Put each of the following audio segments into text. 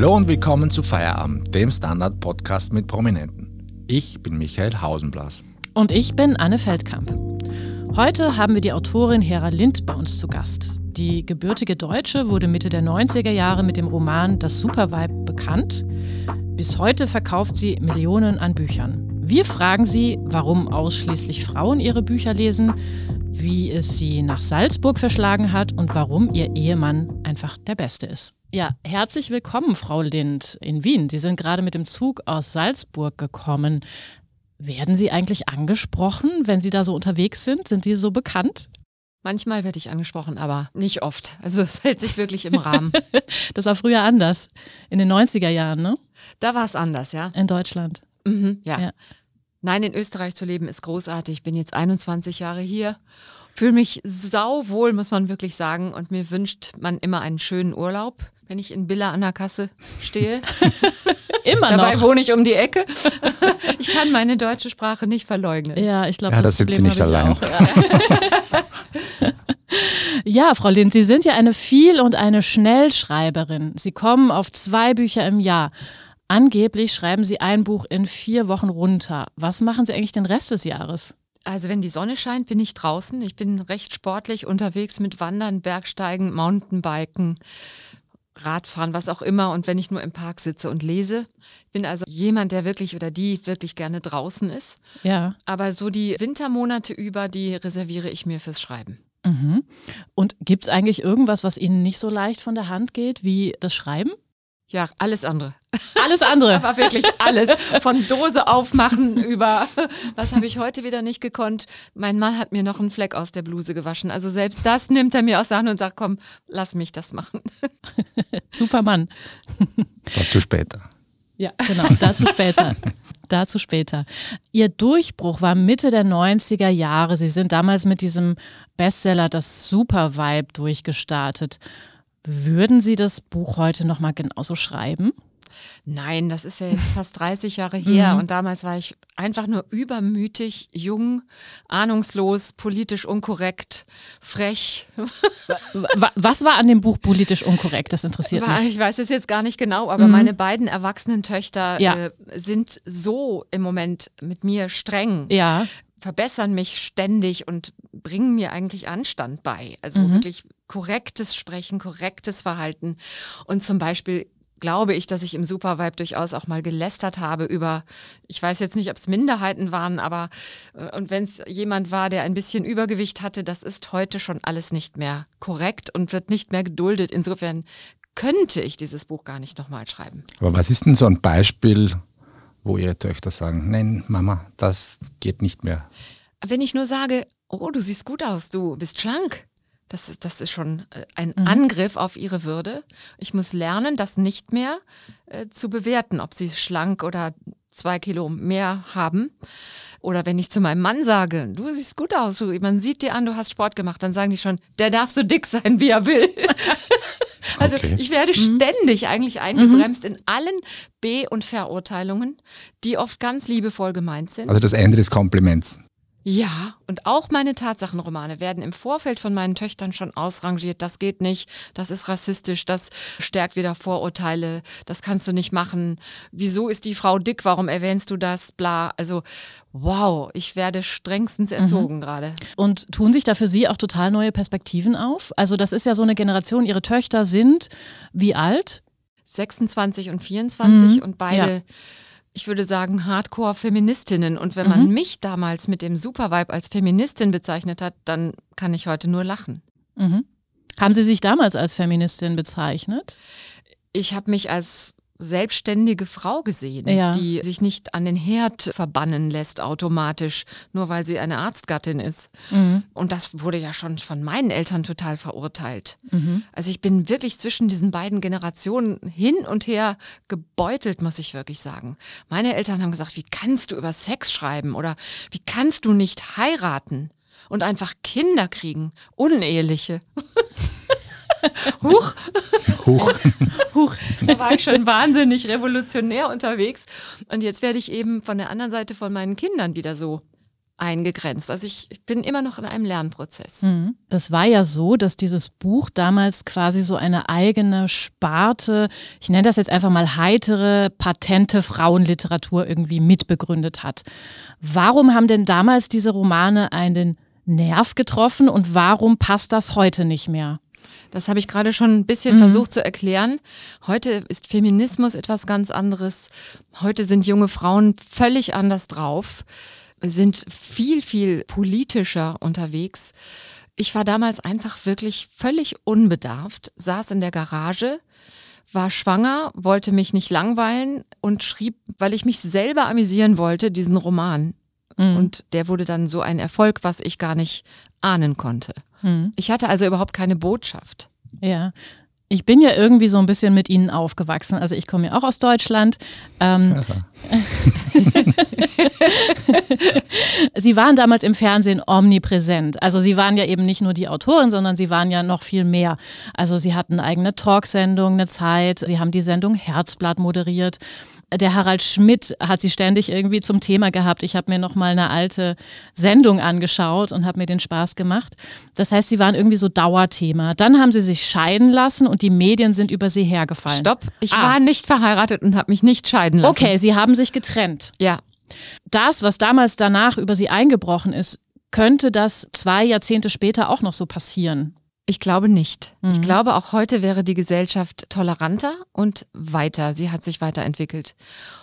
Hallo und willkommen zu Feierabend, dem Standard-Podcast mit Prominenten. Ich bin Michael Hausenblas. Und ich bin Anne Feldkamp. Heute haben wir die Autorin Hera Lind bei uns zu Gast. Die gebürtige Deutsche wurde Mitte der 90er Jahre mit dem Roman Das Supervibe bekannt. Bis heute verkauft sie Millionen an Büchern. Wir fragen sie, warum ausschließlich Frauen ihre Bücher lesen, wie es sie nach Salzburg verschlagen hat und warum ihr Ehemann einfach der Beste ist. Ja, herzlich willkommen, Frau Lind, in Wien. Sie sind gerade mit dem Zug aus Salzburg gekommen. Werden Sie eigentlich angesprochen, wenn Sie da so unterwegs sind? Sind Sie so bekannt? Manchmal werde ich angesprochen, aber nicht oft. Also es hält sich wirklich im Rahmen. das war früher anders, in den 90er Jahren, ne? Da war es anders, ja. In Deutschland. Mhm, ja. ja. Nein, in Österreich zu leben ist großartig. Ich bin jetzt 21 Jahre hier, fühle mich sauwohl, muss man wirklich sagen. Und mir wünscht man immer einen schönen Urlaub, wenn ich in Billa an der Kasse stehe. immer Dabei noch. wohne ich um die Ecke. ich kann meine deutsche Sprache nicht verleugnen. Ja, ich glaube, ja, das, das sind Sie nicht allein. Ja, Frau Lind, Sie sind ja eine Viel- und eine Schnellschreiberin. Sie kommen auf zwei Bücher im Jahr. Angeblich schreiben Sie ein Buch in vier Wochen runter. Was machen Sie eigentlich den Rest des Jahres? Also wenn die Sonne scheint, bin ich draußen. Ich bin recht sportlich unterwegs mit Wandern, Bergsteigen, Mountainbiken, Radfahren, was auch immer. Und wenn ich nur im Park sitze und lese, bin also jemand, der wirklich oder die wirklich gerne draußen ist. Ja. Aber so die Wintermonate über, die reserviere ich mir fürs Schreiben. Mhm. Und gibt es eigentlich irgendwas, was Ihnen nicht so leicht von der Hand geht wie das Schreiben? Ja, alles andere. Alles andere. Aber wirklich alles. Von Dose aufmachen über, was habe ich heute wieder nicht gekonnt. Mein Mann hat mir noch einen Fleck aus der Bluse gewaschen. Also selbst das nimmt er mir aus der Hand und sagt, komm, lass mich das machen. Supermann. Dazu später. Ja, genau, dazu später. dazu später. Ihr Durchbruch war Mitte der 90er Jahre. Sie sind damals mit diesem Bestseller Das Super Vibe durchgestartet. Würden Sie das Buch heute nochmal genauso schreiben? Nein, das ist ja jetzt fast 30 Jahre her mhm. und damals war ich einfach nur übermütig, jung, ahnungslos, politisch unkorrekt, frech. Was war an dem Buch politisch unkorrekt? Das interessiert war, mich. Ich weiß es jetzt gar nicht genau, aber mhm. meine beiden erwachsenen Töchter ja. äh, sind so im Moment mit mir streng. Ja verbessern mich ständig und bringen mir eigentlich Anstand bei. Also mhm. wirklich korrektes Sprechen, korrektes Verhalten. Und zum Beispiel glaube ich, dass ich im Supervibe durchaus auch mal gelästert habe über, ich weiß jetzt nicht, ob es Minderheiten waren, aber äh, und wenn es jemand war, der ein bisschen Übergewicht hatte, das ist heute schon alles nicht mehr korrekt und wird nicht mehr geduldet. Insofern könnte ich dieses Buch gar nicht nochmal schreiben. Aber was ist denn so ein Beispiel, wo Ihre Töchter sagen, nein, Mama, das geht nicht mehr? Wenn ich nur sage, oh, du siehst gut aus, du bist schlank, das ist, das ist schon äh, ein mhm. Angriff auf ihre Würde. Ich muss lernen, das nicht mehr äh, zu bewerten, ob sie schlank oder zwei Kilo mehr haben. Oder wenn ich zu meinem Mann sage, du siehst gut aus, du, man sieht dir an, du hast Sport gemacht, dann sagen die schon, der darf so dick sein, wie er will. also okay. ich werde mhm. ständig eigentlich eingebremst mhm. in allen B- und Verurteilungen, die oft ganz liebevoll gemeint sind. Also das Ende des Kompliments. Ja, und auch meine Tatsachenromane werden im Vorfeld von meinen Töchtern schon ausrangiert. Das geht nicht, das ist rassistisch, das stärkt wieder Vorurteile, das kannst du nicht machen. Wieso ist die Frau dick? Warum erwähnst du das? Bla. Also, wow, ich werde strengstens erzogen mhm. gerade. Und tun sich da für Sie auch total neue Perspektiven auf? Also, das ist ja so eine Generation, Ihre Töchter sind wie alt? 26 und 24 mhm. und beide. Ja ich würde sagen, Hardcore-Feministinnen. Und wenn man mhm. mich damals mit dem Supervibe als Feministin bezeichnet hat, dann kann ich heute nur lachen. Mhm. Haben Sie sich damals als Feministin bezeichnet? Ich habe mich als selbstständige Frau gesehen, ja. die sich nicht an den Herd verbannen lässt automatisch, nur weil sie eine Arztgattin ist. Mhm. Und das wurde ja schon von meinen Eltern total verurteilt. Mhm. Also ich bin wirklich zwischen diesen beiden Generationen hin und her gebeutelt, muss ich wirklich sagen. Meine Eltern haben gesagt, wie kannst du über Sex schreiben oder wie kannst du nicht heiraten und einfach Kinder kriegen, uneheliche. Huch. Huch. Huch. Da war ich schon wahnsinnig revolutionär unterwegs. Und jetzt werde ich eben von der anderen Seite von meinen Kindern wieder so eingegrenzt. Also ich, ich bin immer noch in einem Lernprozess. Mhm. Das war ja so, dass dieses Buch damals quasi so eine eigene Sparte, ich nenne das jetzt einfach mal heitere, patente Frauenliteratur irgendwie mitbegründet hat. Warum haben denn damals diese Romane einen Nerv getroffen und warum passt das heute nicht mehr? Das habe ich gerade schon ein bisschen mhm. versucht zu erklären. Heute ist Feminismus etwas ganz anderes. Heute sind junge Frauen völlig anders drauf, sind viel, viel politischer unterwegs. Ich war damals einfach wirklich völlig unbedarft, saß in der Garage, war schwanger, wollte mich nicht langweilen und schrieb, weil ich mich selber amüsieren wollte, diesen Roman. Mhm. Und der wurde dann so ein Erfolg, was ich gar nicht ahnen konnte. Mhm. Ich hatte also überhaupt keine Botschaft. Ja. Ich bin ja irgendwie so ein bisschen mit Ihnen aufgewachsen. Also ich komme ja auch aus Deutschland. Ähm, Sie waren damals im Fernsehen omnipräsent. Also Sie waren ja eben nicht nur die Autorin, sondern Sie waren ja noch viel mehr. Also Sie hatten eine eigene Talksendung, eine Zeit. Sie haben die Sendung Herzblatt moderiert der Harald Schmidt hat sie ständig irgendwie zum Thema gehabt. Ich habe mir noch mal eine alte Sendung angeschaut und habe mir den Spaß gemacht. Das heißt, sie waren irgendwie so Dauerthema. Dann haben sie sich scheiden lassen und die Medien sind über sie hergefallen. Stopp, ich ah. war nicht verheiratet und habe mich nicht scheiden lassen. Okay, sie haben sich getrennt. Ja. Das, was damals danach über sie eingebrochen ist, könnte das zwei Jahrzehnte später auch noch so passieren? Ich glaube nicht. Mhm. Ich glaube, auch heute wäre die Gesellschaft toleranter und weiter. Sie hat sich weiterentwickelt.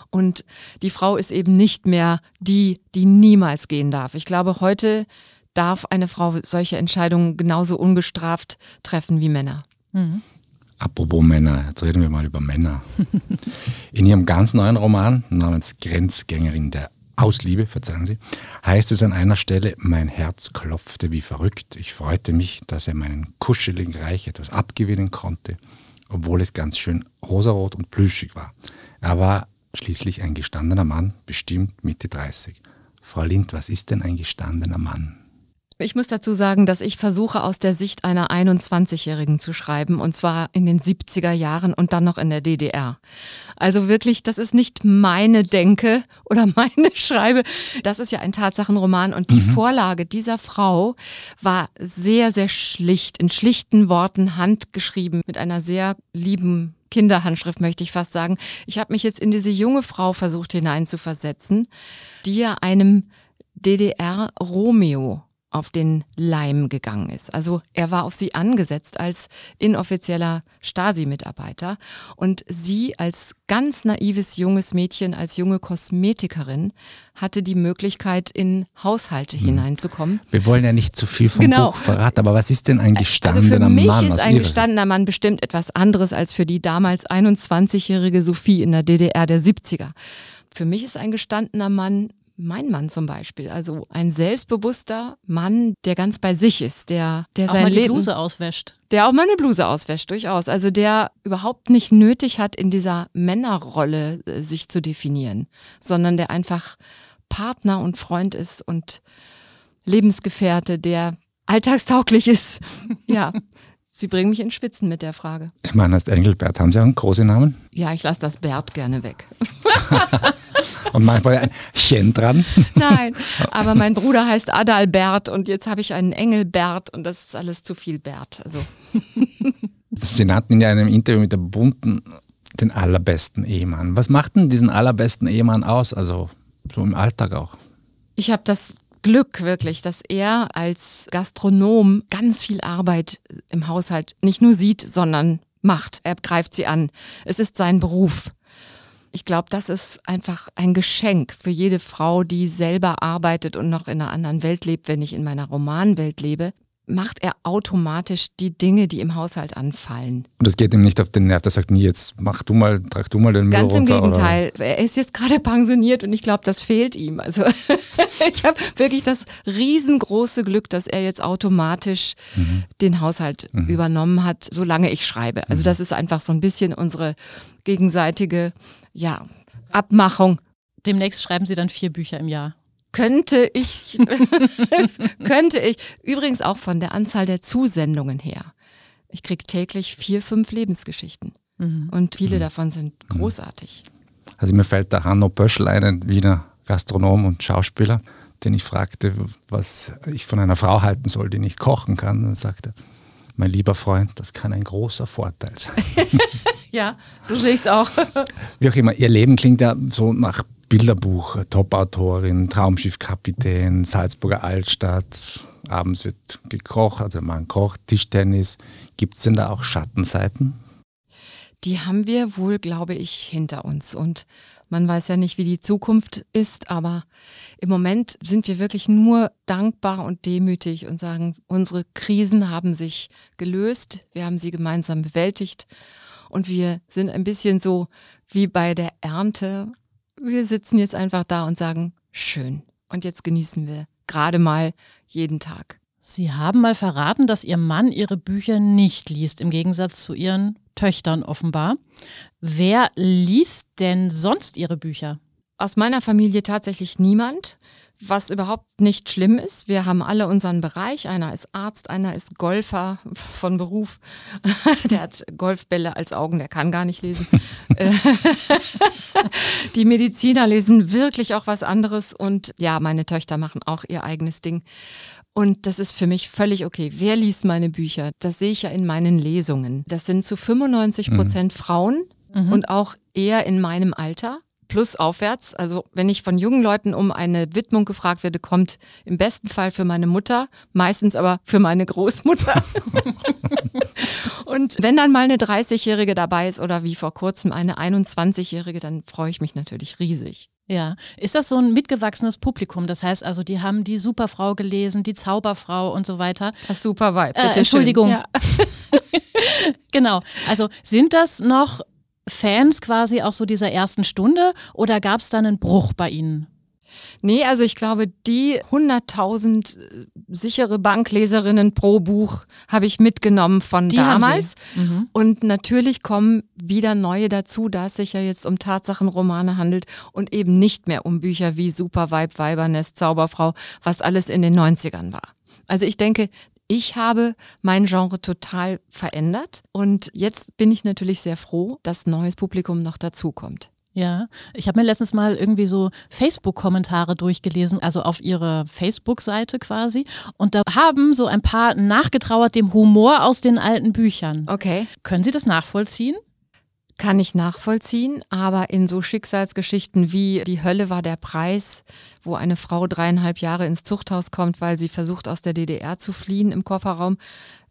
Und die Frau ist eben nicht mehr die, die niemals gehen darf. Ich glaube, heute darf eine Frau solche Entscheidungen genauso ungestraft treffen wie Männer. Mhm. Apropos Männer, jetzt reden wir mal über Männer. In ihrem ganz neuen Roman namens Grenzgängerin der aus Liebe, verzeihen Sie, heißt es an einer Stelle, mein Herz klopfte wie verrückt. Ich freute mich, dass er meinen kuscheligen Reich etwas abgewinnen konnte, obwohl es ganz schön rosarot und plüschig war. Er war schließlich ein gestandener Mann, bestimmt Mitte 30. Frau Lind, was ist denn ein gestandener Mann? Ich muss dazu sagen, dass ich versuche, aus der Sicht einer 21-Jährigen zu schreiben, und zwar in den 70er Jahren und dann noch in der DDR. Also wirklich, das ist nicht meine Denke oder meine Schreibe. Das ist ja ein Tatsachenroman und die mhm. Vorlage dieser Frau war sehr, sehr schlicht, in schlichten Worten handgeschrieben, mit einer sehr lieben Kinderhandschrift, möchte ich fast sagen. Ich habe mich jetzt in diese junge Frau versucht hineinzuversetzen, die ja einem DDR-Romeo auf den Leim gegangen ist. Also er war auf sie angesetzt als inoffizieller Stasi-Mitarbeiter und sie als ganz naives junges Mädchen, als junge Kosmetikerin hatte die Möglichkeit, in Haushalte hm. hineinzukommen. Wir wollen ja nicht zu viel vom genau. Buch verraten, aber was ist denn ein gestandener also für mich Mann? ist ein gestandener Mann bestimmt etwas anderes als für die damals 21-jährige Sophie in der DDR der 70er. Für mich ist ein gestandener Mann mein Mann zum Beispiel. Also ein selbstbewusster Mann, der ganz bei sich ist, der, der auch sein mal Leben. Bluse auswäscht. Der auch mal eine Bluse auswäscht, durchaus. Also der überhaupt nicht nötig hat, in dieser Männerrolle äh, sich zu definieren, sondern der einfach Partner und Freund ist und Lebensgefährte, der alltagstauglich ist. ja. Sie bringen mich in Schwitzen mit der Frage. Mein heißt Engelbert. Haben Sie auch einen großen Namen? Ja, ich lasse das Bert gerne weg. und manchmal ein Chen dran? Nein, aber mein Bruder heißt Adalbert und jetzt habe ich einen Engelbert und das ist alles zu viel Bert. Also. Sie nannten in einem Interview mit der Bunten den allerbesten Ehemann. Was macht denn diesen allerbesten Ehemann aus? Also so im Alltag auch. Ich habe das Glück wirklich, dass er als Gastronom ganz viel Arbeit im Haushalt nicht nur sieht, sondern macht. Er greift sie an. Es ist sein Beruf. Ich glaube, das ist einfach ein Geschenk für jede Frau, die selber arbeitet und noch in einer anderen Welt lebt, wenn ich in meiner Romanwelt lebe macht er automatisch die Dinge, die im Haushalt anfallen. Und es geht ihm nicht auf den Nerv, der sagt nie, jetzt mach du mal, trag du mal den Müll Ganz runter. im Gegenteil, oder? er ist jetzt gerade pensioniert und ich glaube, das fehlt ihm. Also ich habe wirklich das riesengroße Glück, dass er jetzt automatisch mhm. den Haushalt mhm. übernommen hat, solange ich schreibe. Also mhm. das ist einfach so ein bisschen unsere gegenseitige ja, Abmachung. Demnächst schreiben Sie dann vier Bücher im Jahr könnte ich, könnte ich, übrigens auch von der Anzahl der Zusendungen her. Ich kriege täglich vier, fünf Lebensgeschichten. Mhm. Und viele mhm. davon sind großartig. Also mir fällt der Hanno Böschel ein, ein Wiener Gastronom und Schauspieler, den ich fragte, was ich von einer Frau halten soll, die nicht kochen kann. Dann sagte er, mein lieber Freund, das kann ein großer Vorteil sein. ja, so sehe ich es auch. Wie auch immer, ihr Leben klingt ja so nach Bilderbuch, Top-Autorin, Traumschiffkapitän, Salzburger Altstadt, abends wird gekocht, also man kocht, Tischtennis. Gibt es denn da auch Schattenseiten? Die haben wir wohl, glaube ich, hinter uns. Und man weiß ja nicht, wie die Zukunft ist, aber im Moment sind wir wirklich nur dankbar und demütig und sagen, unsere Krisen haben sich gelöst, wir haben sie gemeinsam bewältigt und wir sind ein bisschen so wie bei der Ernte. Wir sitzen jetzt einfach da und sagen, schön. Und jetzt genießen wir gerade mal jeden Tag. Sie haben mal verraten, dass Ihr Mann Ihre Bücher nicht liest, im Gegensatz zu Ihren Töchtern offenbar. Wer liest denn sonst Ihre Bücher? Aus meiner Familie tatsächlich niemand, was überhaupt nicht schlimm ist. Wir haben alle unseren Bereich. Einer ist Arzt, einer ist Golfer von Beruf. Der hat Golfbälle als Augen, der kann gar nicht lesen. Die Mediziner lesen wirklich auch was anderes und ja, meine Töchter machen auch ihr eigenes Ding. Und das ist für mich völlig okay. Wer liest meine Bücher? Das sehe ich ja in meinen Lesungen. Das sind zu 95 Prozent mhm. Frauen mhm. und auch eher in meinem Alter plus aufwärts. Also wenn ich von jungen Leuten um eine Widmung gefragt werde, kommt im besten Fall für meine Mutter, meistens aber für meine Großmutter. Und wenn dann mal eine 30-Jährige dabei ist oder wie vor kurzem eine 21-Jährige, dann freue ich mich natürlich riesig. Ja, ist das so ein mitgewachsenes Publikum? Das heißt also, die haben die Superfrau gelesen, die Zauberfrau und so weiter. Das Supervibe. Äh, Entschuldigung. Ja. genau. Also sind das noch Fans quasi auch so dieser ersten Stunde oder gab es da einen Bruch bei Ihnen? Nee, also ich glaube, die 100.000 äh, sichere Bankleserinnen pro Buch habe ich mitgenommen von die damals. Mhm. Und natürlich kommen wieder neue dazu, da es sich ja jetzt um Tatsachenromane handelt und eben nicht mehr um Bücher wie Supervibe, Weibernest, Zauberfrau, was alles in den 90ern war. Also ich denke, ich habe mein Genre total verändert und jetzt bin ich natürlich sehr froh, dass neues Publikum noch dazukommt. Ja, ich habe mir letztens mal irgendwie so Facebook-Kommentare durchgelesen, also auf ihre Facebook-Seite quasi. Und da haben so ein paar nachgetrauert dem Humor aus den alten Büchern. Okay. Können Sie das nachvollziehen? Kann ich nachvollziehen, aber in so Schicksalsgeschichten wie Die Hölle war der Preis, wo eine Frau dreieinhalb Jahre ins Zuchthaus kommt, weil sie versucht aus der DDR zu fliehen im Kofferraum,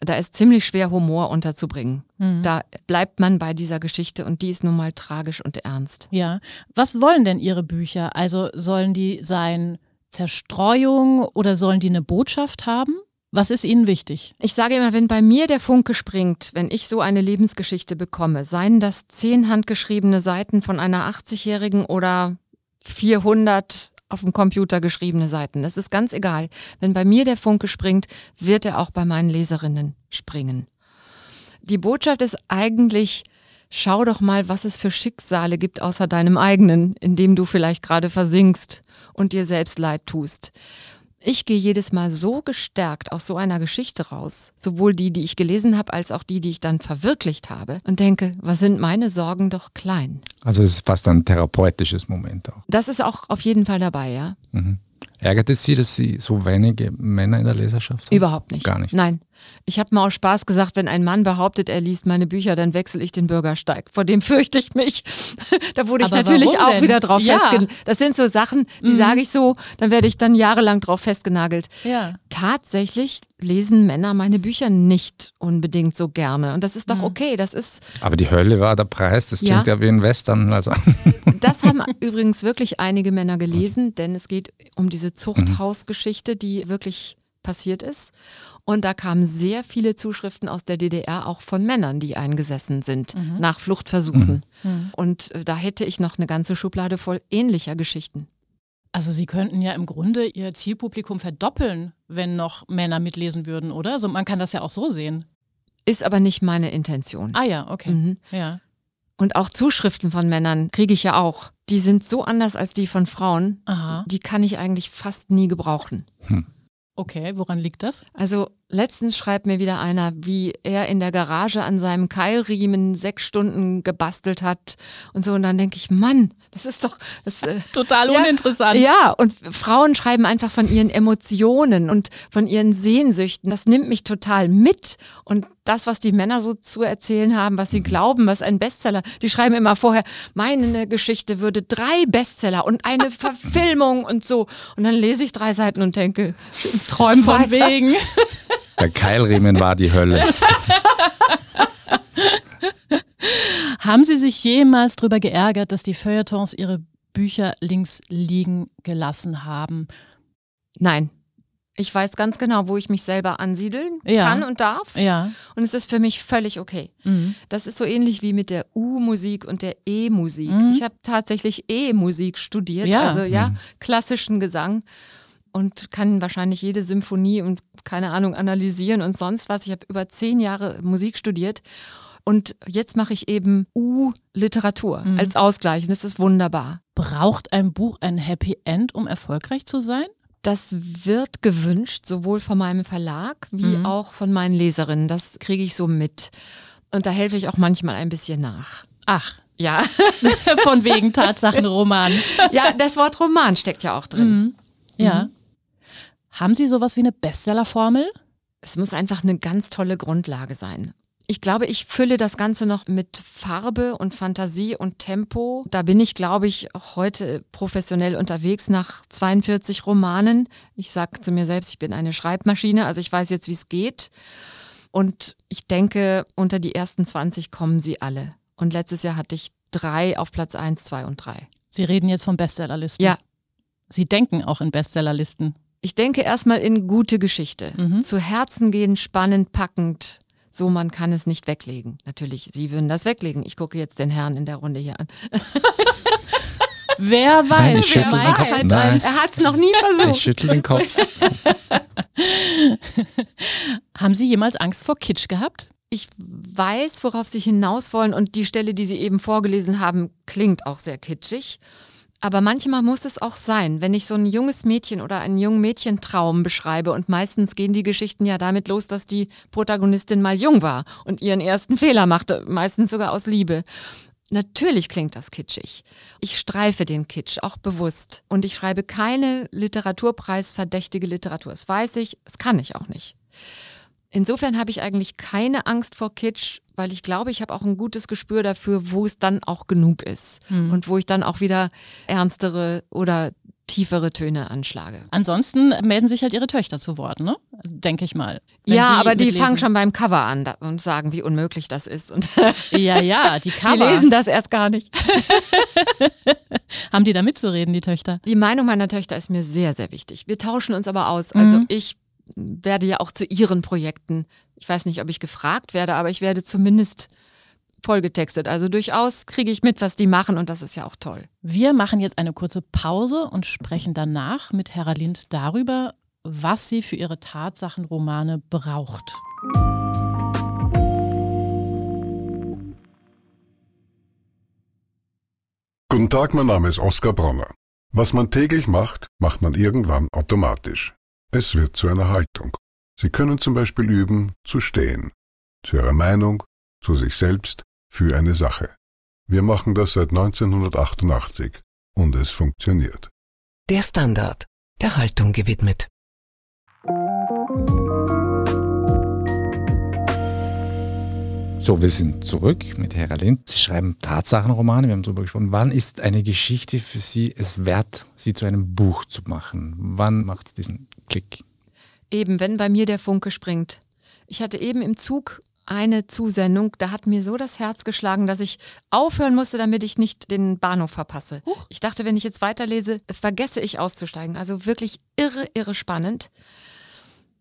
da ist ziemlich schwer Humor unterzubringen. Mhm. Da bleibt man bei dieser Geschichte und die ist nun mal tragisch und ernst. Ja, was wollen denn Ihre Bücher? Also sollen die sein Zerstreuung oder sollen die eine Botschaft haben? Was ist Ihnen wichtig? Ich sage immer, wenn bei mir der Funke springt, wenn ich so eine Lebensgeschichte bekomme, seien das zehn handgeschriebene Seiten von einer 80-Jährigen oder 400 auf dem Computer geschriebene Seiten. Das ist ganz egal. Wenn bei mir der Funke springt, wird er auch bei meinen Leserinnen springen. Die Botschaft ist eigentlich, schau doch mal, was es für Schicksale gibt außer deinem eigenen, in dem du vielleicht gerade versinkst und dir selbst leid tust. Ich gehe jedes Mal so gestärkt aus so einer Geschichte raus, sowohl die, die ich gelesen habe, als auch die, die ich dann verwirklicht habe, und denke, was sind meine Sorgen doch klein. Also es ist fast ein therapeutisches Moment auch. Das ist auch auf jeden Fall dabei, ja. Mhm. Ärgert es Sie, dass Sie so wenige Männer in der Leserschaft haben? Überhaupt nicht. Gar nicht. Nein. Ich habe mal aus Spaß gesagt, wenn ein Mann behauptet, er liest meine Bücher, dann wechsle ich den Bürgersteig. Vor dem fürchte ich mich. da wurde ich Aber natürlich auch wieder drauf ja. festgenagelt. Das sind so Sachen, die mhm. sage ich so, dann werde ich dann jahrelang drauf festgenagelt. Ja. Tatsächlich lesen Männer meine Bücher nicht unbedingt so gerne. Und das ist doch mhm. okay. Das ist. Aber die Hölle war der Preis. Das klingt ja, ja wie ein Western. Also. Das haben übrigens wirklich einige Männer gelesen, denn es geht um diese Zuchthausgeschichte, die wirklich passiert ist. Und da kamen sehr viele Zuschriften aus der DDR, auch von Männern, die eingesessen sind mhm. nach Fluchtversuchen. Mhm. mhm. Und äh, da hätte ich noch eine ganze Schublade voll ähnlicher Geschichten. Also Sie könnten ja im Grunde Ihr Zielpublikum verdoppeln, wenn noch Männer mitlesen würden, oder? Also man kann das ja auch so sehen. Ist aber nicht meine Intention. Ah ja, okay. Mhm. Ja. Und auch Zuschriften von Männern kriege ich ja auch. Die sind so anders als die von Frauen. Aha. Die kann ich eigentlich fast nie gebrauchen. Hm. Okay, woran liegt das? Also Letztens schreibt mir wieder einer, wie er in der Garage an seinem Keilriemen sechs Stunden gebastelt hat und so. Und dann denke ich, Mann, das ist doch das, äh, Total ja, uninteressant. Ja, und Frauen schreiben einfach von ihren Emotionen und von ihren Sehnsüchten. Das nimmt mich total mit. Und das, was die Männer so zu erzählen haben, was sie glauben, was ein Bestseller, die schreiben immer vorher, meine Geschichte würde drei Bestseller und eine Verfilmung und so. Und dann lese ich drei Seiten und denke, träum Von weiter. wegen. Der Keilriemen war die Hölle. Haben Sie sich jemals darüber geärgert, dass die Feuilletons ihre Bücher links liegen gelassen haben? Nein. Ich weiß ganz genau, wo ich mich selber ansiedeln Ja. kann und darf. Ja. Und es ist für mich völlig okay. Mhm. Das ist so ähnlich wie mit der U-Musik und der E-Musik. Mhm. Ich habe tatsächlich E-Musik studiert, Ja. also ja, klassischen Gesang und kann wahrscheinlich jede Symphonie und keine Ahnung analysieren und sonst was. Ich habe über zehn Jahre Musik studiert und jetzt mache ich eben U-Literatur Mhm. als Ausgleich und das ist wunderbar. Braucht ein Buch ein Happy End, um erfolgreich zu sein? Das wird gewünscht, sowohl von meinem Verlag wie Mhm. auch von meinen Leserinnen. Das kriege ich so mit. Und da helfe ich auch manchmal ein bisschen nach. Ach, Ja, von wegen Tatsachenroman. ja das Wort Roman steckt ja auch drin. Mhm. Ja. Haben Sie sowas wie eine Bestsellerformel? Es muss einfach eine ganz tolle Grundlage sein. Ich glaube, ich fülle das Ganze noch mit Farbe und Fantasie und Tempo. Da bin ich, glaube ich, auch heute professionell unterwegs nach 42 Romanen. Ich sage zu mir selbst, ich bin eine Schreibmaschine, also ich weiß jetzt, wie es geht. Und ich denke, unter die ersten 20 kommen sie alle. Und letztes Jahr hatte ich drei auf Platz 1, 2 und 3. Sie reden jetzt von Bestsellerlisten. Ja. Sie denken auch in Bestsellerlisten. Ich denke erstmal in gute Geschichte. Mhm. Zu Herzen gehen, spannend, packend. So, man kann es nicht weglegen. Natürlich, Sie würden das weglegen. Ich gucke jetzt den Herrn in der Runde hier an. Wer weiß, Nein, ich wer den Kopf. weiß. Nein. Er hat es noch nie Ich versucht. schüttel den Kopf. Haben Sie jemals Angst vor Kitsch gehabt? Ich weiß, worauf Sie hinaus wollen und die Stelle, die Sie eben vorgelesen haben, klingt auch sehr kitschig. Aber manchmal muss es auch sein, wenn ich so ein junges Mädchen oder einen jungen Mädchentraum beschreibe und meistens gehen die Geschichten ja damit los, dass die Protagonistin mal jung war und ihren ersten Fehler machte, meistens sogar aus Liebe. Natürlich klingt das kitschig. Ich streife den Kitsch auch bewusst und ich schreibe keine Literaturpreisverdächtige Literatur. Das weiß ich, das kann ich auch nicht. Insofern habe ich eigentlich keine Angst vor Kitsch, weil ich glaube, ich habe auch ein gutes Gespür dafür, wo es dann auch genug ist Hm. und wo ich dann auch wieder ernstere oder tiefere Töne anschlage. Ansonsten melden sich halt Ihre Töchter zu Wort, ne? Denke ich mal. Ja, aber die mitlesen. fangen schon beim Cover an und sagen, wie unmöglich das ist. Und Ja, ja, die die Cover. lesen das erst gar nicht. Haben die da mitzureden, die Töchter? Die Meinung meiner Töchter ist mir sehr, sehr wichtig. Wir tauschen uns aber aus. Also Mhm. ich werde ja auch zu ihren Projekten, ich weiß nicht, ob ich gefragt werde, aber ich werde zumindest vollgetextet. Also durchaus kriege ich mit, was die machen und das ist ja auch toll. Wir machen jetzt eine kurze Pause und sprechen danach mit Hera Lind darüber, was sie für ihre Tatsachenromane braucht. Guten Tag, mein Name ist Oskar Bronner. Was man täglich macht, macht man irgendwann automatisch. Es wird zu einer Haltung. Sie können zum Beispiel üben, zu stehen. Zu Ihrer Meinung, zu sich selbst, für eine Sache. Wir machen das seit 1988 und es funktioniert. Der Standard, der Haltung gewidmet. So, wir sind zurück mit Hera Lind. Sie schreiben Tatsachenromane, wir haben darüber gesprochen. Wann ist eine Geschichte für Sie es wert, sie zu einem Buch zu machen? Wann macht es diesen Klick? Eben, wenn bei mir der Funke springt. Ich hatte eben im Zug eine Zusendung, da hat mir so das Herz geschlagen, dass ich aufhören musste, damit ich nicht den Bahnhof verpasse. Huch. Ich dachte, wenn ich jetzt weiterlese, vergesse ich auszusteigen. Also wirklich irre, irre spannend.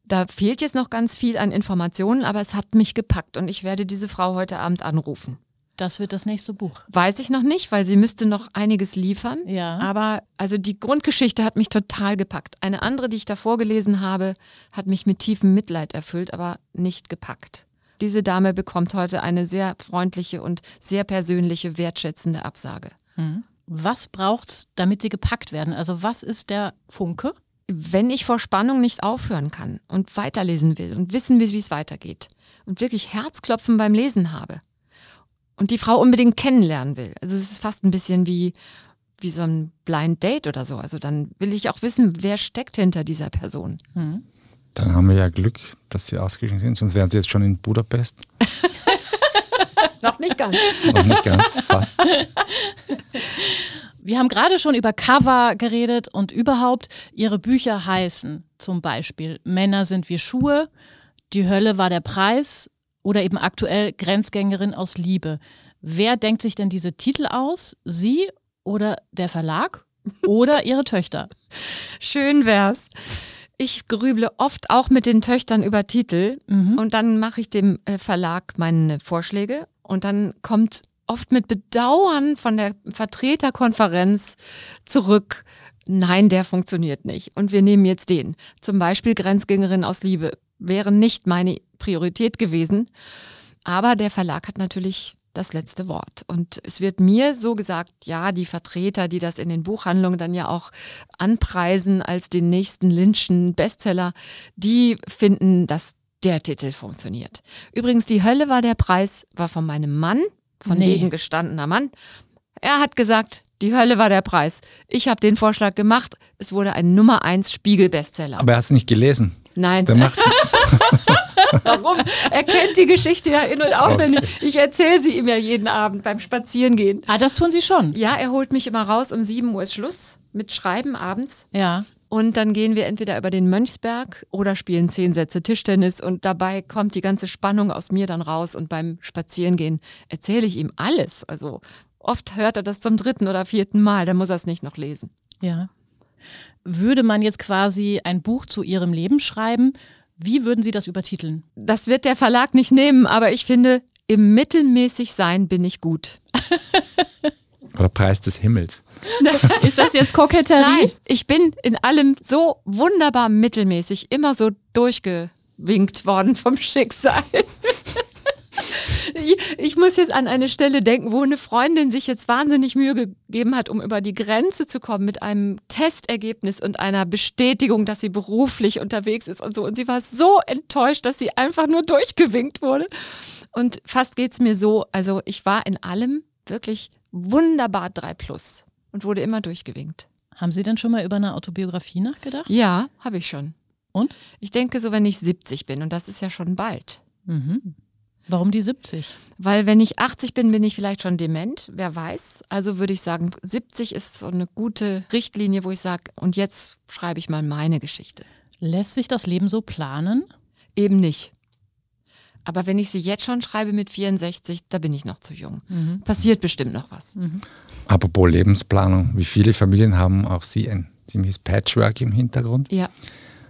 Da fehlt jetzt noch ganz viel an Informationen, aber es hat mich gepackt und ich werde diese Frau heute Abend anrufen. Das wird das nächste Buch. Weiß ich noch nicht, weil sie müsste noch einiges liefern. Ja. Aber also die Grundgeschichte hat mich total gepackt. Eine andere, die ich davor gelesen habe, hat mich mit tiefem Mitleid erfüllt, aber nicht gepackt. Diese Dame bekommt heute eine sehr freundliche und sehr persönliche, wertschätzende Absage. Mhm. Was braucht es, damit sie gepackt werden? Also was ist der Funke? wenn ich vor Spannung nicht aufhören kann und weiterlesen will und wissen will, wie es weitergeht und wirklich Herzklopfen beim Lesen habe und die Frau unbedingt kennenlernen will. Also es ist fast ein bisschen wie, wie so ein Blind Date oder so. Also dann will ich auch wissen, wer steckt hinter dieser Person. Mhm. Dann haben wir ja Glück, dass Sie ausgeschieden sind, sonst wären Sie jetzt schon in Budapest. Noch nicht ganz. Noch nicht ganz, fast. Wir haben gerade schon über Cover geredet und überhaupt ihre Bücher heißen zum Beispiel Männer sind wie Schuhe, Die Hölle war der Preis oder eben aktuell Grenzgängerin aus Liebe. Wer denkt sich denn diese Titel aus? Sie oder der Verlag oder ihre Töchter? Schön wär's. Ich grüble oft auch mit den Töchtern über Titel Mhm. und dann mache ich dem äh, Verlag meine Vorschläge und dann kommt oft mit Bedauern von der Vertreterkonferenz zurück, nein, der funktioniert nicht und wir nehmen jetzt den. Zum Beispiel Grenzgängerin aus Liebe wäre nicht meine Priorität gewesen, aber der Verlag hat natürlich das letzte Wort. Und es wird mir so gesagt, ja, die Vertreter, die das in den Buchhandlungen dann ja auch anpreisen als den nächsten Lynchen Bestseller, die finden, dass der Titel funktioniert. Übrigens, die Hölle war der Preis, war von meinem Mann, von Nee. wegen gestandener Mann. Er hat gesagt, die Hölle war der Preis. Ich habe den Vorschlag gemacht. Es wurde ein Nummer 1 Spiegel-Bestseller. Aber er hat es nicht gelesen. Nein, Der macht, warum? Er kennt die Geschichte ja in- und auswendig. Ich erzähle sie ihm ja jeden Abend beim Spazierengehen. Ah, das tun sie schon. Ja, er holt mich immer raus. Um 7 Uhr ist Schluss mit Schreiben abends. Ja. Und dann gehen wir entweder über den Mönchsberg oder spielen zehn Sätze Tischtennis. Und dabei kommt die ganze Spannung aus mir dann raus. Und beim Spazierengehen erzähle ich ihm alles. Also oft hört er das zum dritten oder vierten Mal. Dann muss er es nicht noch lesen. Ja. Würde man jetzt quasi ein Buch zu ihrem Leben schreiben, wie würden Sie das übertiteln? Das wird der Verlag nicht nehmen, aber ich finde, im mittelmäßig sein bin ich gut. oder Preis des Himmels. Ist das jetzt Koketterie? Nein, ich bin in allem so wunderbar mittelmäßig, immer so durchgewinkt worden vom Schicksal. Ich, ich muss jetzt an eine Stelle denken, wo eine Freundin sich jetzt wahnsinnig Mühe gegeben hat, um über die Grenze zu kommen mit einem Testergebnis und einer Bestätigung, dass sie beruflich unterwegs ist und so. Und sie war so enttäuscht, dass sie einfach nur durchgewinkt wurde. Und fast geht es mir so, also ich war in allem wirklich wunderbar 3 plus und wurde immer durchgewinkt. Haben Sie denn schon mal über eine Autobiografie nachgedacht? Ja, habe ich schon. Und? Ich denke so, wenn ich 70 bin, und das ist ja schon bald. Mhm. Warum die 70? Weil wenn ich 80 bin, bin ich vielleicht schon dement, wer weiß. Also würde ich sagen, 70 ist so eine gute Richtlinie, wo ich sage, und jetzt schreibe ich mal meine Geschichte. Lässt sich das Leben so planen? Eben nicht. Aber wenn ich sie jetzt schon schreibe mit 64, da bin ich noch zu jung. Passiert bestimmt noch was. Apropos Lebensplanung, wie viele Familien haben auch Sie ein ziemliches Patchwork im Hintergrund? Ja,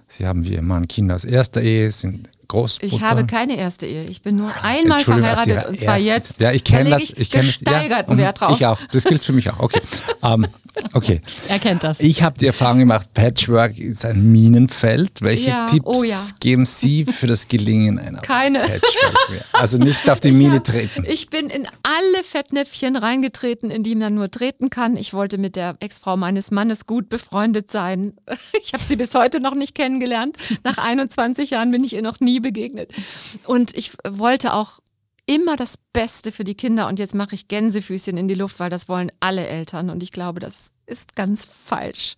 Sie haben wie Ihr Mann Kinder aus erster Ehe, sind Großmutter. ich habe keine erste Ehe. Ich bin nur einmal verheiratet und zwar jetzt. Ja, ich kenne das. Ich, kenne das. ja, Wert drauf. Ich auch. Das gilt für mich auch. Okay. Ähm, okay. Er kennt das. Ich habe die Erfahrung gemacht, Patchwork ist ein Minenfeld. Welche Ja, Tipps oh ja. geben Sie für das Gelingen einer Keine. Patchwork? Also nicht auf die Mine treten. Ich bin in alle Fettnäpfchen reingetreten, in die man nur treten kann. Ich wollte mit der Ex-Frau meines Mannes gut befreundet sein. Ich habe sie bis heute noch nicht kennengelernt. Nach 21 Jahren bin ich ihr noch nie begegnet. Und ich wollte auch immer das Beste für die Kinder. Und jetzt mache ich Gänsefüßchen in die Luft, weil das wollen alle Eltern. Und ich glaube, das ist ganz falsch.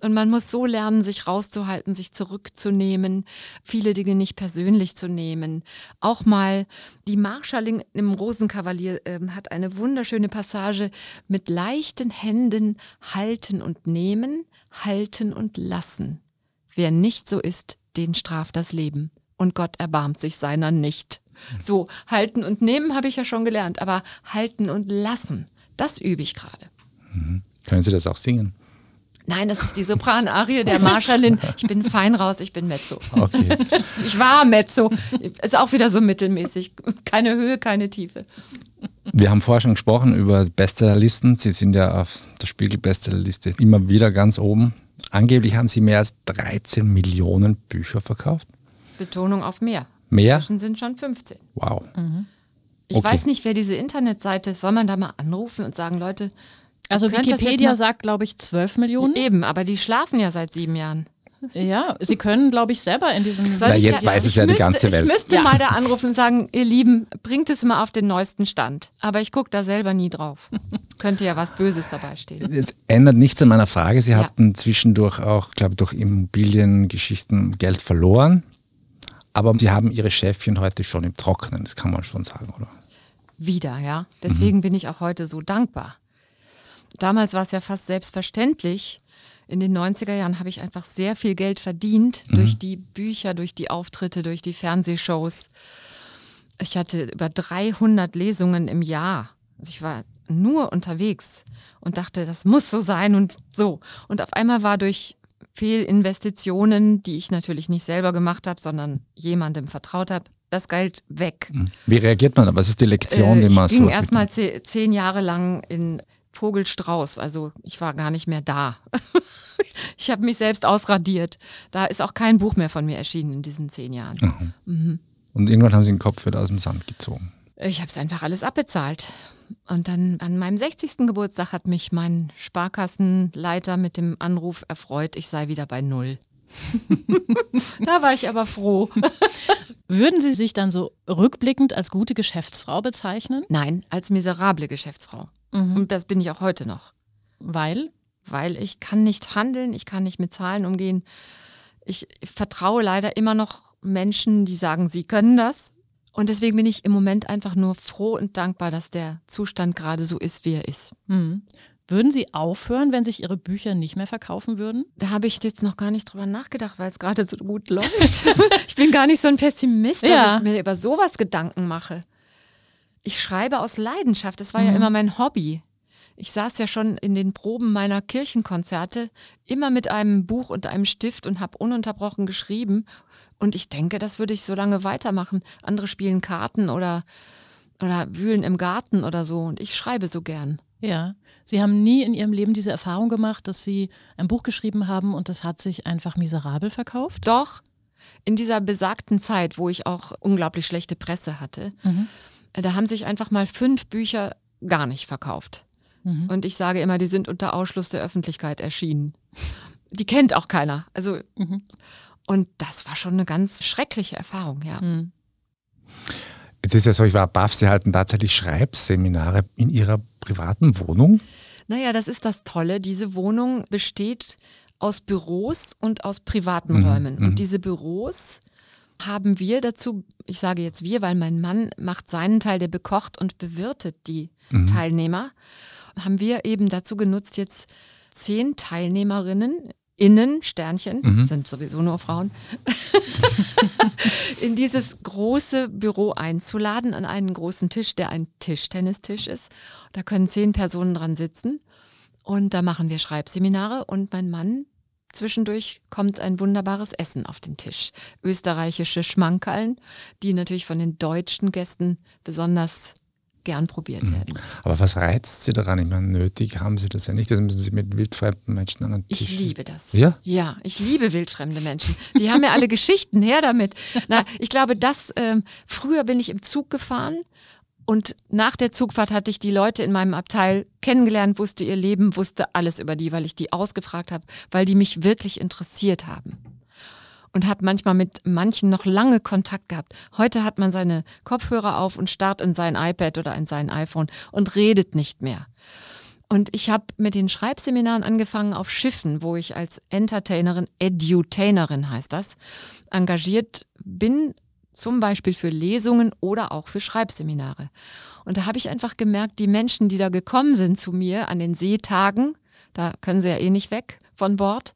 Und man muss so lernen, sich rauszuhalten, sich zurückzunehmen, viele Dinge nicht persönlich zu nehmen. Auch mal die Marschallin im Rosenkavalier ähm, hat eine wunderschöne Passage mit leichten Händen halten und nehmen, halten und lassen. Wer nicht so ist, den straft das Leben. Und Gott erbarmt sich seiner nicht. So, halten und nehmen habe ich ja schon gelernt, aber halten und lassen, das übe ich gerade. Können Sie das auch singen? Nein, das ist die Sopranarie der Marschallin. Ich bin fein raus, ich bin Mezzo. Okay. Ich war Mezzo. Ist auch wieder so mittelmäßig. Keine Höhe, keine Tiefe. Wir haben vorher schon gesprochen über Bestsellerlisten. Sie sind ja auf der Spiegel-Bestsellerliste immer wieder ganz oben. Angeblich haben Sie mehr als 13 Millionen Bücher verkauft. Betonung auf mehr. Mehr? Inzwischen sind schon 15. Wow. Ich Okay. weiß nicht, wer diese Internetseite, soll man da mal anrufen und sagen, Leute, Also Wikipedia sagt, glaube ich, 12 Millionen. eben, aber die schlafen ja seit sieben Jahren. Ja, Sie können, glaube ich, selber in diesem. Na, jetzt weiß es ja die müsste, ganze Welt. Ich müsste Ja. mal da anrufen und sagen, ihr Lieben, bringt es mal auf den neuesten Stand. Aber ich gucke da selber nie drauf. Könnte ja was Böses dabei stehen. Es ändert nichts an meiner Frage. Sie Ja. hatten zwischendurch auch, glaube ich, durch Immobiliengeschichten Geld verloren. Aber Sie haben Ihre Chefin heute schon im Trockenen, das kann man schon sagen, oder? Wieder, ja. Deswegen bin ich auch heute so dankbar. Damals war es ja fast selbstverständlich. In den 90er Jahren habe ich einfach sehr viel Geld verdient durch die Bücher, durch die Auftritte, durch die Fernsehshows. Ich hatte über 300 Lesungen im Jahr. Also ich war nur unterwegs und dachte, das muss so sein und so. Und auf einmal war durch Fehlinvestitionen, die ich natürlich nicht selber gemacht habe, sondern jemandem vertraut habe, das Geld weg. Wie reagiert man da? Was ist die Lektion, Äh, die man ich ging sowas erst mal mitnimmt? ze zehn Jahre lang in Vogelstrauß. Also ich war gar nicht mehr da. ich habe mich selbst ausradiert. Da ist auch kein Buch mehr von mir erschienen in diesen zehn Jahren. Und irgendwann haben Sie den Kopf wieder aus dem Sand gezogen. Ich habe es einfach alles abbezahlt. Und dann an meinem 60. Geburtstag hat mich mein Sparkassenleiter mit dem Anruf erfreut, ich sei wieder bei Null. da war ich aber froh. Würden Sie sich dann so rückblickend als gute Geschäftsfrau bezeichnen? Nein, als miserable Geschäftsfrau. Und das bin ich auch heute noch. Weil? weil ich kann nicht handeln, ich kann nicht mit Zahlen umgehen. Ich vertraue leider immer noch Menschen, die sagen, sie können das. Und deswegen bin ich im Moment einfach nur froh und dankbar, dass der Zustand gerade so ist, wie er ist. Mhm. Würden Sie aufhören, wenn sich Ihre Bücher nicht mehr verkaufen würden? Da habe ich jetzt noch gar nicht drüber nachgedacht, weil es gerade so gut läuft. ich bin gar nicht so ein Pessimist, dass Ja. ich mir über sowas Gedanken mache. Ich schreibe aus Leidenschaft. Das war Mhm. ja immer mein Hobby. Ich saß ja schon in den Proben meiner Kirchenkonzerte immer mit einem Buch und einem Stift und habe ununterbrochen geschrieben. Und ich denke, das würde ich so lange weitermachen. Andere spielen Karten oder, oder wühlen im Garten oder so. Und ich schreibe so gern. Ja. Sie haben nie in Ihrem Leben diese Erfahrung gemacht, dass Sie ein Buch geschrieben haben und das hat sich einfach miserabel verkauft? Doch, in dieser besagten Zeit, wo ich auch unglaublich schlechte Presse hatte, Mhm. äh, da haben sich einfach mal fünf Bücher gar nicht verkauft. Mhm. Und ich sage immer, die sind unter Ausschluss der Öffentlichkeit erschienen. Die kennt auch keiner. Also, Mhm. Und das war schon eine ganz schreckliche Erfahrung, ja. Mhm. Jetzt ist ja so, ich war baff, Sie halten tatsächlich Schreibseminare in Ihrer privaten Wohnung. Naja, das ist das Tolle. Diese Wohnung besteht aus Büros und aus privaten Mhm, Räumen. mhm. Und diese Büros haben wir dazu, ich sage jetzt wir, weil mein Mann macht seinen Teil, der bekocht und bewirtet die Mhm. Teilnehmer, haben wir eben dazu genutzt, jetzt zehn Teilnehmerinnen, innen, Sternchen, Mhm. sind sowieso nur Frauen, in dieses große Büro einzuladen, an einen großen Tisch, der ein Tischtennistisch ist. Da können zehn Personen dran sitzen und da machen wir Schreibseminare und mein Mann Zwischendurch kommt ein wunderbares Essen auf den Tisch. Österreichische Schmankerln, die natürlich von den deutschen Gästen besonders gern probiert Mhm. werden. Aber was reizt Sie daran? Ich meine, nötig haben Sie das ja nicht. Das müssen Sie mit wildfremden Menschen an den Tisch. Ich liebe das. Ja? Ja, ich liebe wildfremde Menschen. Die haben ja alle Geschichten her damit. Na, ich glaube, dass ähm, früher bin ich im Zug gefahren und nach der Zugfahrt hatte ich die Leute in meinem Abteil kennengelernt, wusste ihr Leben, wusste alles über die, weil ich die ausgefragt habe, weil die mich wirklich interessiert haben. Und habe manchmal mit manchen noch lange Kontakt gehabt. Heute hat man seine Kopfhörer auf und starrt in sein iPad oder in sein iPhone und redet nicht mehr. Und ich habe mit den Schreibseminaren angefangen auf Schiffen, wo ich als Entertainerin, Edutainerin heißt das, engagiert bin, zum Beispiel für Lesungen oder auch für Schreibseminare. Und da habe ich einfach gemerkt, die Menschen, die da gekommen sind zu mir an den Seetagen, da können sie ja eh nicht weg von Bord,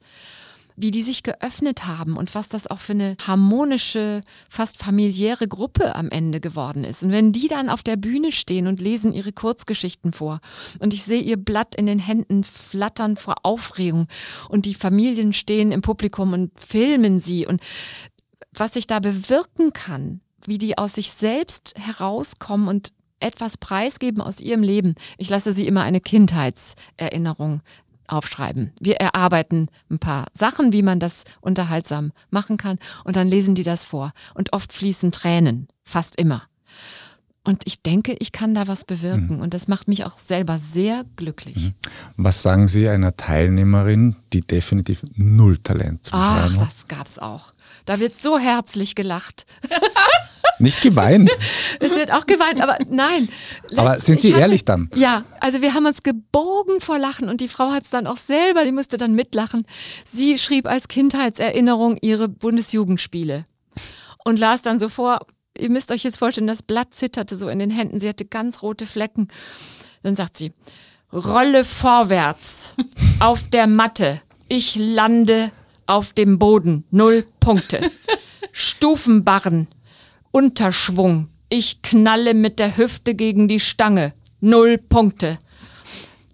wie die sich geöffnet haben und was das auch für eine harmonische, fast familiäre Gruppe am Ende geworden ist. Und wenn die dann auf der Bühne stehen und lesen ihre Kurzgeschichten vor und ich sehe ihr Blatt in den Händen flattern vor Aufregung und die Familien stehen im Publikum und filmen sie und was ich da bewirken kann, wie die aus sich selbst herauskommen und etwas preisgeben aus ihrem Leben. Ich lasse sie immer eine Kindheitserinnerung aufschreiben. Wir erarbeiten ein paar Sachen, wie man das unterhaltsam machen kann und dann lesen die das vor. Und oft fließen Tränen, fast immer. Und ich denke, ich kann da was bewirken. Und das macht mich auch selber sehr glücklich. Was sagen Sie einer Teilnehmerin, die definitiv null Talent zum Ach, Schreiben hat? das gab's auch. Da wird so herzlich gelacht. Nicht geweint. Es wird auch geweint, aber nein. Aber Letzt- sind Sie hatte- ehrlich dann? Ja, also wir haben uns gebogen vor Lachen und die Frau hat es dann auch selber, die musste dann mitlachen. Sie schrieb als Kindheitserinnerung ihre Bundesjugendspiele und las dann so vor, ihr müsst euch jetzt vorstellen, das Blatt zitterte so in den Händen, sie hatte ganz rote Flecken. Dann sagt sie, Rolle vorwärts auf der Matte, ich lande auf dem Boden, null Punkte. Stufenbarren, Unterschwung. Ich knalle mit der Hüfte gegen die Stange. Null Punkte.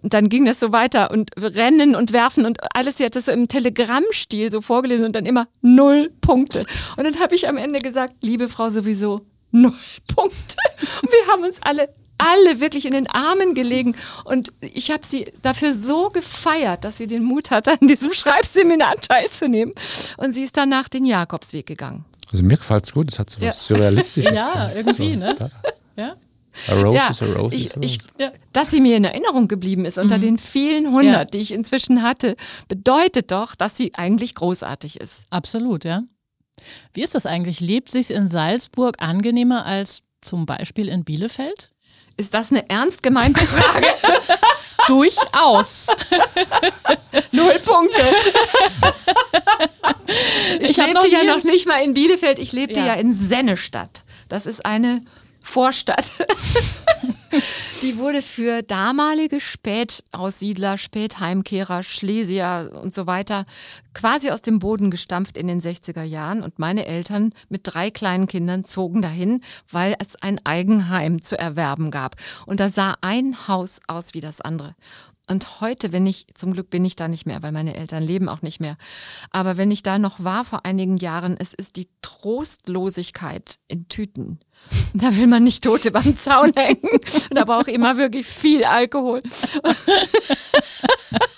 Und dann ging das so weiter und rennen und werfen und alles. Sie hat das so im Telegrammstil so vorgelesen und dann immer null Punkte. Und dann habe ich am Ende gesagt, liebe Frau sowieso, null Punkte. Und wir haben uns alle, alle wirklich in den Armen gelegen. Und ich habe sie dafür so gefeiert, dass sie den Mut hatte, an diesem Schreibseminar teilzunehmen. Und sie ist danach den Jakobsweg gegangen. Also mir gefällt es gut, es hat so was Ja. Surrealistisches. Ja, irgendwie, ne? da-? A rose Ja, is a rose ich, is a ich, rose. Ja. dass sie mir in Erinnerung geblieben ist unter den vielen hundert, Ja. die ich inzwischen hatte, bedeutet doch, dass sie eigentlich großartig ist. Absolut, ja. Wie ist das eigentlich? Lebt sich in Salzburg angenehmer als zum Beispiel in Bielefeld? Ist das eine ernst gemeinte Frage? Durchaus. Null Punkte. Ich, Ich lebte noch ja noch nicht mal in Bielefeld, ich lebte Ja. ja, in Sennestadt. Das ist eine Vorstadt. Die wurde für damalige Spätaussiedler, Spätheimkehrer, Schlesier und so weiter quasi aus dem Boden gestampft in den 60er Jahren. Und meine Eltern mit drei kleinen Kindern zogen dahin, weil es ein Eigenheim zu erwerben gab. Und da sah ein Haus aus wie das andere. Und heute, wenn ich, zum Glück bin ich da nicht mehr, weil meine Eltern leben auch nicht mehr. Aber wenn ich da noch war vor einigen Jahren, es ist die Trostlosigkeit in Tüten. Da will man nicht tot beim Zaun hängen. Da braucht immer wirklich viel Alkohol.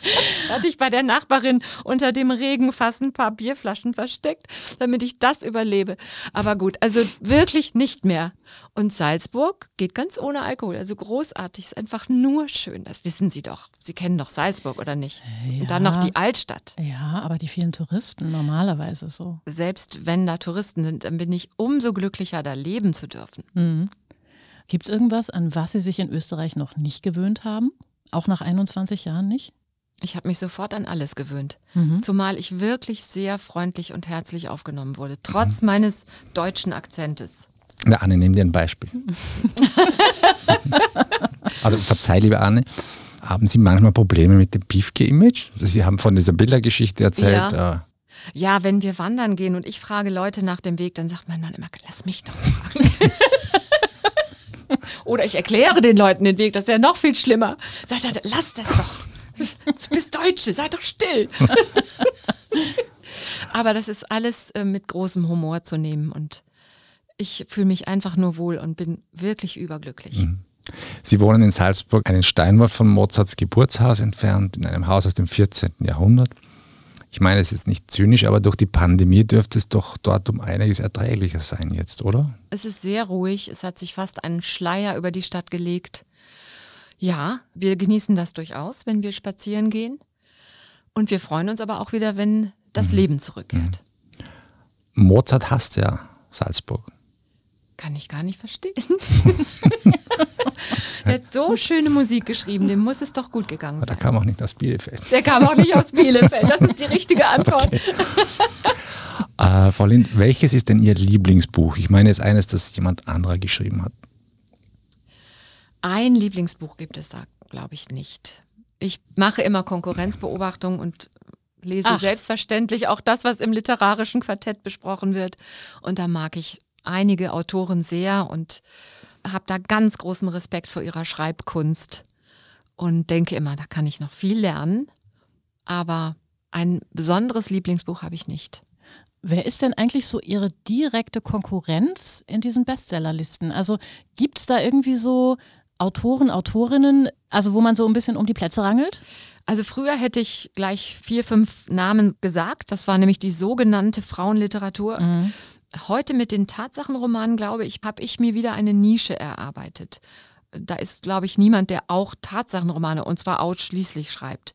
hatte ich bei der Nachbarin unter dem Regenfass ein paar Bierflaschen versteckt, damit ich das überlebe. Aber gut, also wirklich nicht mehr. Und Salzburg geht ganz ohne Alkohol. Also großartig, ist einfach nur schön. Das wissen Sie doch. Sie kennen doch Salzburg, oder nicht? Und dann noch die Altstadt. Ja, aber die vielen Touristen normalerweise so. Selbst wenn da Touristen sind, dann bin ich umso glücklicher, da leben zu dürfen. Mhm. Gibt es irgendwas, an was Sie sich in Österreich noch nicht gewöhnt haben? Auch nach 21 Jahren nicht? Ich habe mich sofort an alles gewöhnt. Mhm. Zumal ich wirklich sehr freundlich und herzlich aufgenommen wurde, trotz meines deutschen Akzentes. Na, Anne, nimm dir ein Beispiel. also verzeih, liebe Anne, haben Sie manchmal Probleme mit dem Piefke-Image? Sie haben von dieser Bildergeschichte erzählt. Ja. äh, Ja, wenn wir wandern gehen und ich frage Leute nach dem Weg, dann sagt mein Mann immer, lass mich doch fragen. Oder ich erkläre den Leuten den Weg, das ist ja noch viel schlimmer. Sagt er, lass das doch. Du bist Deutsche, sei doch still. Aber das ist alles äh, mit großem Humor zu nehmen und ich fühle mich einfach nur wohl und bin wirklich überglücklich. Sie wohnen in Salzburg, einen Steinwurf von Mozarts Geburtshaus entfernt, in einem Haus aus dem 14. Jahrhundert. Ich meine, es ist nicht zynisch, aber durch die Pandemie dürfte es doch dort um einiges erträglicher sein jetzt, oder? Es ist sehr ruhig. Es hat sich fast ein Schleier über die Stadt gelegt. Ja, wir genießen das durchaus, wenn wir spazieren gehen. Und wir freuen uns aber auch wieder, wenn das Leben zurückkehrt. Mozart hasst ja Salzburg. Kann ich gar nicht verstehen. er hat so schöne Musik geschrieben, dem muss es doch gut gegangen Aber der sein. kam auch nicht aus Bielefeld. Der kam auch nicht aus Bielefeld. Das ist die richtige Antwort. Äh, Frau Lind, welches ist denn Ihr Lieblingsbuch? Ich meine jetzt eines, das jemand anderer geschrieben hat. Ein Lieblingsbuch gibt es da, glaube ich, nicht. Ich mache immer Konkurrenzbeobachtung und lese Ach. selbstverständlich auch das, was im literarischen Quartett besprochen wird. Und da mag ich einige Autoren sehr und habe da ganz großen Respekt vor ihrer Schreibkunst und denke immer, da kann ich noch viel lernen. Aber ein besonderes Lieblingsbuch habe ich nicht. Wer ist denn eigentlich so Ihre direkte Konkurrenz in diesen Bestsellerlisten? Also gibt es da irgendwie so Autoren, Autorinnen, also wo man so ein bisschen um die Plätze rangelt? Also früher hätte ich gleich vier, fünf Namen gesagt. Das war nämlich die sogenannte Frauenliteratur. Heute mit den Tatsachenromanen, glaube ich, habe ich mir wieder eine Nische erarbeitet. Da ist, glaube ich, niemand, der auch Tatsachenromane und zwar ausschließlich schreibt.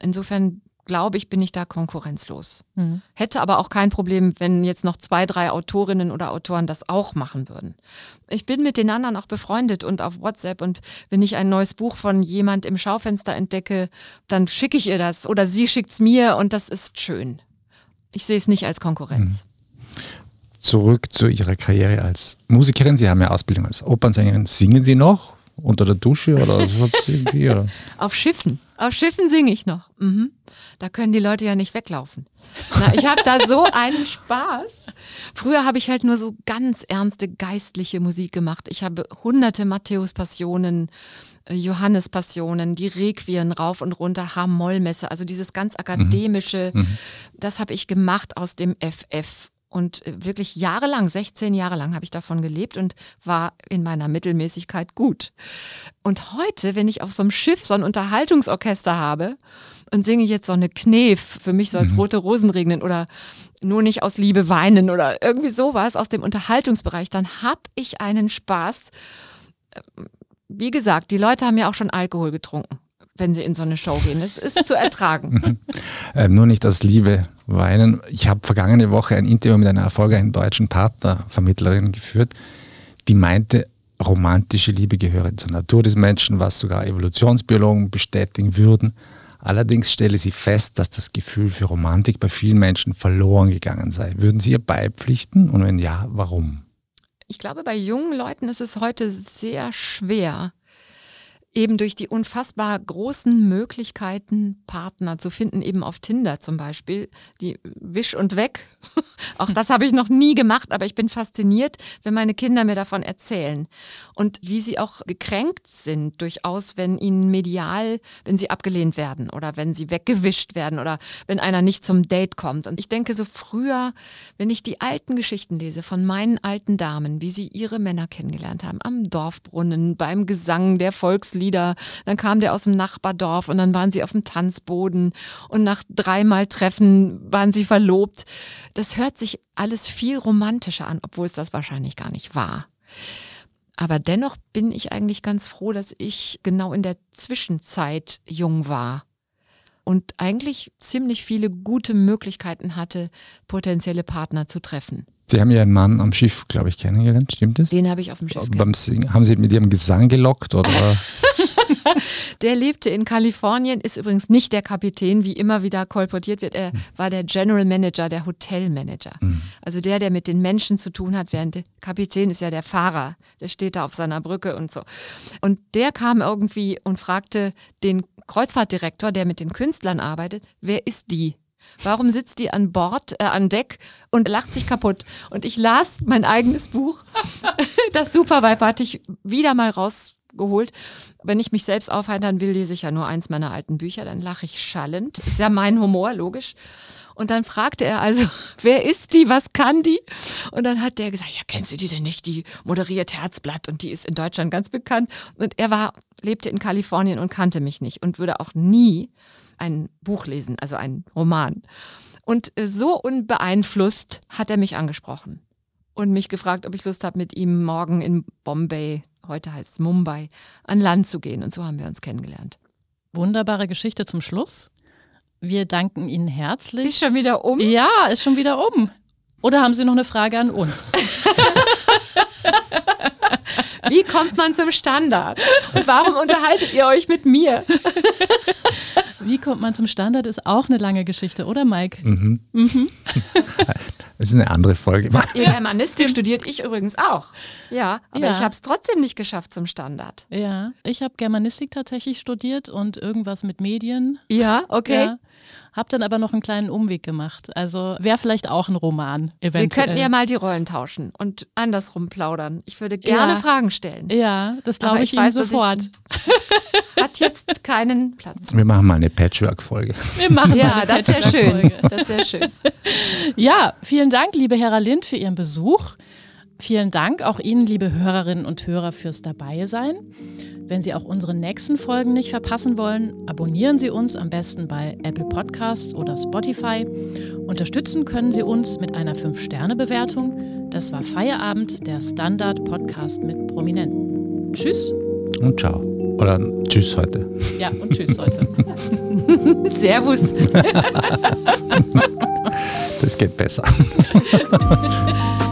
Insofern glaube ich, bin ich da konkurrenzlos. Mhm. Hätte aber auch kein Problem, wenn jetzt noch zwei, drei Autorinnen oder Autoren das auch machen würden. Ich bin mit den anderen auch befreundet und auf WhatsApp und wenn ich ein neues Buch von jemand im Schaufenster entdecke, dann schicke ich ihr das oder sie schickt es mir und das ist schön. Ich sehe es nicht als Konkurrenz. Mhm zurück zu Ihrer Karriere als Musikerin. Sie haben ja Ausbildung als Opernsängerin. Singen Sie noch unter der Dusche oder irgendwie? Oder? Auf Schiffen. Auf Schiffen singe ich noch. Mhm. Da können die Leute ja nicht weglaufen. Na, ich habe da so einen Spaß. Früher habe ich halt nur so ganz ernste geistliche Musik gemacht. Ich habe hunderte Matthäus-Passionen, äh, Johannes-Passionen, die Requien rauf und runter, H-Moll-Messe, also dieses ganz akademische, mhm. mhm. das habe ich gemacht aus dem FF. Und äh, wirklich jahrelang, 16 Jahre lang habe ich davon gelebt und war in meiner Mittelmäßigkeit gut. Und heute, wenn ich auf so einem Schiff so ein Unterhaltungsorchester habe und singe jetzt so eine Knef, für mich so als mhm. rote Rosen regnen oder nur nicht aus Liebe weinen oder irgendwie sowas aus dem Unterhaltungsbereich, dann habe ich einen Spaß. Äh, wie gesagt, die Leute haben ja auch schon Alkohol getrunken wenn sie in so eine Show gehen. Es ist zu ertragen. ähm, nur nicht aus Liebe weinen. Ich habe vergangene Woche ein Interview mit einer erfolgreichen deutschen Partnervermittlerin geführt, die meinte, romantische Liebe gehöre zur Natur des Menschen, was sogar Evolutionsbiologen bestätigen würden. Allerdings stelle sie fest, dass das Gefühl für Romantik bei vielen Menschen verloren gegangen sei. Würden Sie ihr beipflichten? Und wenn ja, warum? Ich glaube, bei jungen Leuten ist es heute sehr schwer, eben durch die unfassbar großen Möglichkeiten, Partner zu finden, eben auf Tinder zum Beispiel, die Wisch und Weg. Auch das habe ich noch nie gemacht, aber ich bin fasziniert, wenn meine Kinder mir davon erzählen. Und wie sie auch gekränkt sind, durchaus, wenn ihnen medial, wenn sie abgelehnt werden oder wenn sie weggewischt werden oder wenn einer nicht zum Date kommt. Und ich denke so früher, wenn ich die alten Geschichten lese von meinen alten Damen, wie sie ihre Männer kennengelernt haben, am Dorfbrunnen, beim Gesang der Volkslieder, Lieder. Dann kam der aus dem Nachbardorf und dann waren sie auf dem Tanzboden und nach dreimal Treffen waren sie verlobt. Das hört sich alles viel romantischer an, obwohl es das wahrscheinlich gar nicht war. Aber dennoch bin ich eigentlich ganz froh, dass ich genau in der Zwischenzeit jung war und eigentlich ziemlich viele gute Möglichkeiten hatte, potenzielle Partner zu treffen. Sie haben Ihren Mann am Schiff, glaube ich, kennengelernt, stimmt das? Den habe ich auf dem Schiff Singen, Haben Sie mit Ihrem Gesang gelockt? Oder? der lebte in Kalifornien, ist übrigens nicht der Kapitän, wie immer wieder kolportiert wird. Er hm. war der General Manager, der Hotelmanager. Mhm. Also der, der mit den Menschen zu tun hat, während der Kapitän ist ja der Fahrer. Der steht da auf seiner Brücke und so. Und der kam irgendwie und fragte den Kreuzfahrtdirektor, der mit den Künstlern arbeitet, wer ist die? Warum sitzt die an Bord, äh, an Deck und lacht sich kaputt? Und ich las mein eigenes Buch. Das Supervibe hatte ich wieder mal rausgeholt. Wenn ich mich selbst aufheitern will, lese ich ja nur eins meiner alten Bücher, dann lache ich schallend. Ist ja mein Humor, logisch. Und dann fragte er also, wer ist die, was kann die? Und dann hat der gesagt, ja, kennst du die denn nicht? Die moderiert Herzblatt und die ist in Deutschland ganz bekannt. Und er war, lebte in Kalifornien und kannte mich nicht und würde auch nie ein Buch lesen, also ein Roman. Und äh, so unbeeinflusst hat er mich angesprochen und mich gefragt, ob ich Lust habe, mit ihm morgen in Bombay, heute heißt es Mumbai, an Land zu gehen. Und so haben wir uns kennengelernt. Wunderbare Geschichte zum Schluss. Wir danken Ihnen herzlich. Ist schon wieder um? Ja, ist schon wieder um. Oder haben Sie noch eine Frage an uns? Wie kommt man zum Standard? Und warum unterhaltet ihr euch mit mir? Wie kommt man zum Standard ist auch eine lange Geschichte, oder Mike? Mhm. Mhm. Das ist eine andere Folge. Habt ihr Germanistik studiert? Ich übrigens auch. Ja, aber ja. ich habe es trotzdem nicht geschafft zum Standard. Ja, ich habe Germanistik tatsächlich studiert und irgendwas mit Medien. Ja, okay. Ja. Hab dann aber noch einen kleinen Umweg gemacht. Also wäre vielleicht auch ein Roman eventuell. Wir könnten ja mal die Rollen tauschen und andersrum plaudern. Ich würde gerne ja. Fragen stellen. Ja, das glaube ich, ich weiß, sofort. Ich, hat jetzt keinen Platz. Wir machen mal eine Patchwork-Folge. Wir machen ja, mal eine das wäre schön. Das wäre schön. ja, vielen Dank, liebe Hera Lind, für Ihren Besuch. Vielen Dank auch Ihnen, liebe Hörerinnen und Hörer, fürs Dabeisein. Wenn Sie auch unsere nächsten Folgen nicht verpassen wollen, abonnieren Sie uns am besten bei Apple Podcasts oder Spotify. Unterstützen können Sie uns mit einer 5-Sterne-Bewertung. Das war Feierabend, der Standard-Podcast mit Prominenten. Tschüss. Und ciao. Oder tschüss heute. Ja, und tschüss heute. Servus. Das geht besser.